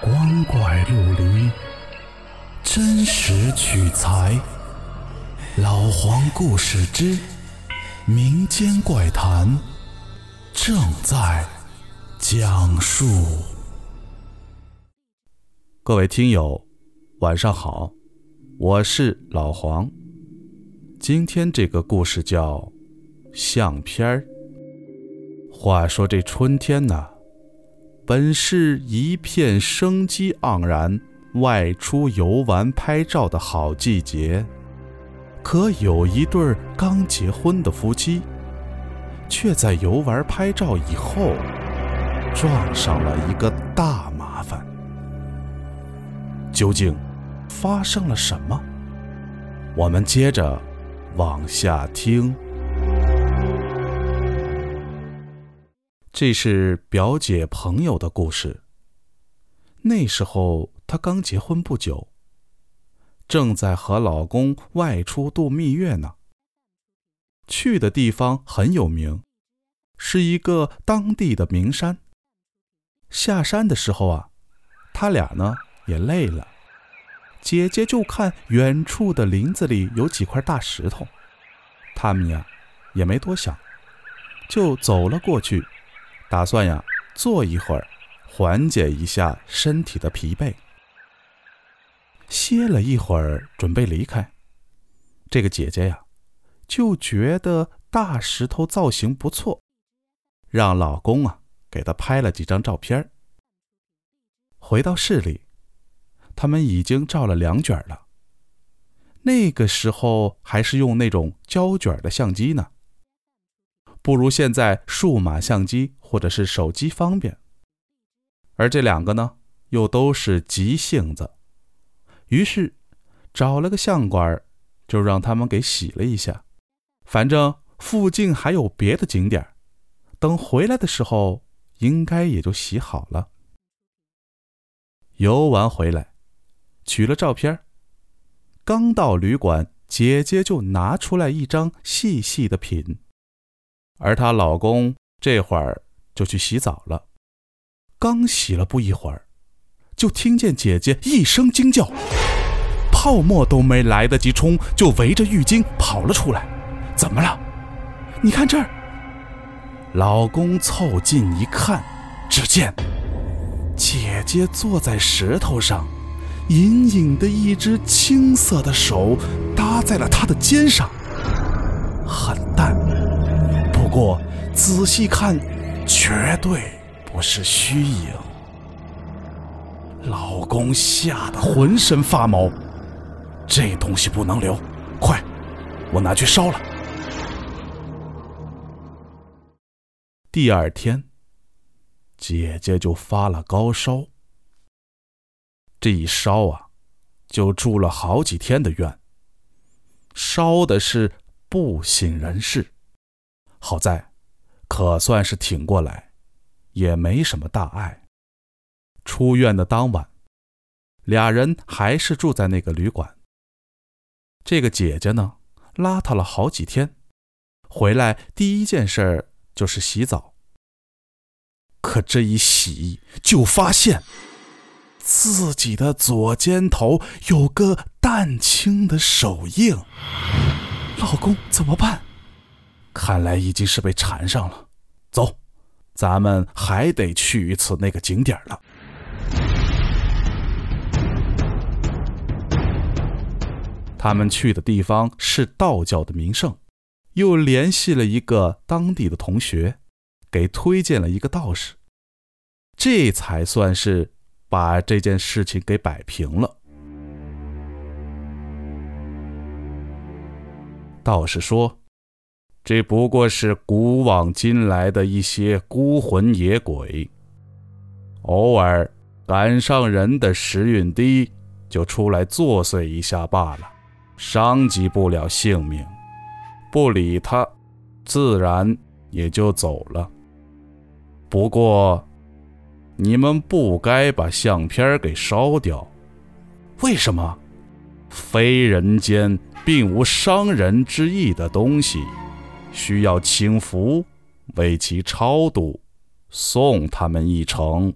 光怪陆离，真实取材。老黄故事之民间怪谈正在讲述。各位听友，晚上好，我是老黄。今天这个故事叫相片儿。话说这春天呢？本是一片生机盎然、外出游玩拍照的好季节，可有一对刚结婚的夫妻，却在游玩拍照以后撞上了一个大麻烦。究竟发生了什么？我们接着往下听。这是表姐朋友的故事。那时候她刚结婚不久，正在和老公外出度蜜月呢。去的地方很有名，是一个当地的名山。下山的时候啊，他俩呢也累了，姐姐就看远处的林子里有几块大石头，他们呀也没多想，就走了过去。打算呀，坐一会儿，缓解一下身体的疲惫。歇了一会儿，准备离开。这个姐姐呀，就觉得大石头造型不错，让老公啊给她拍了几张照片。回到市里，他们已经照了两卷了。那个时候还是用那种胶卷的相机呢。不如现在数码相机或者是手机方便，而这两个呢，又都是急性子，于是找了个相馆，就让他们给洗了一下。反正附近还有别的景点，等回来的时候应该也就洗好了。游玩回来，取了照片，刚到旅馆，姐姐就拿出来一张细细的品。而她老公这会儿就去洗澡了，刚洗了不一会儿，就听见姐姐一声惊叫，泡沫都没来得及冲，就围着浴巾跑了出来。怎么了？你看这儿。老公凑近一看，只见姐姐坐在石头上，隐隐的一只青色的手搭在了他的肩上，很淡。不仔细看，绝对不是虚影。老公吓得浑身发毛，这东西不能留，快，我拿去烧了。第二天，姐姐就发了高烧，这一烧啊，就住了好几天的院，烧的是不省人事。好在，可算是挺过来，也没什么大碍。出院的当晚，俩人还是住在那个旅馆。这个姐姐呢，邋遢了好几天，回来第一件事就是洗澡。可这一洗，就发现自己的左肩头有个淡青的手印。老公，怎么办？看来已经是被缠上了，走，咱们还得去一次那个景点了。他们去的地方是道教的名胜，又联系了一个当地的同学，给推荐了一个道士，这才算是把这件事情给摆平了。道士说。这不过是古往今来的一些孤魂野鬼，偶尔赶上人的时运低，就出来作祟一下罢了，伤及不了性命。不理他，自然也就走了。不过，你们不该把相片给烧掉。为什么？非人间并无伤人之意的东西。需要请符为其超度，送他们一程。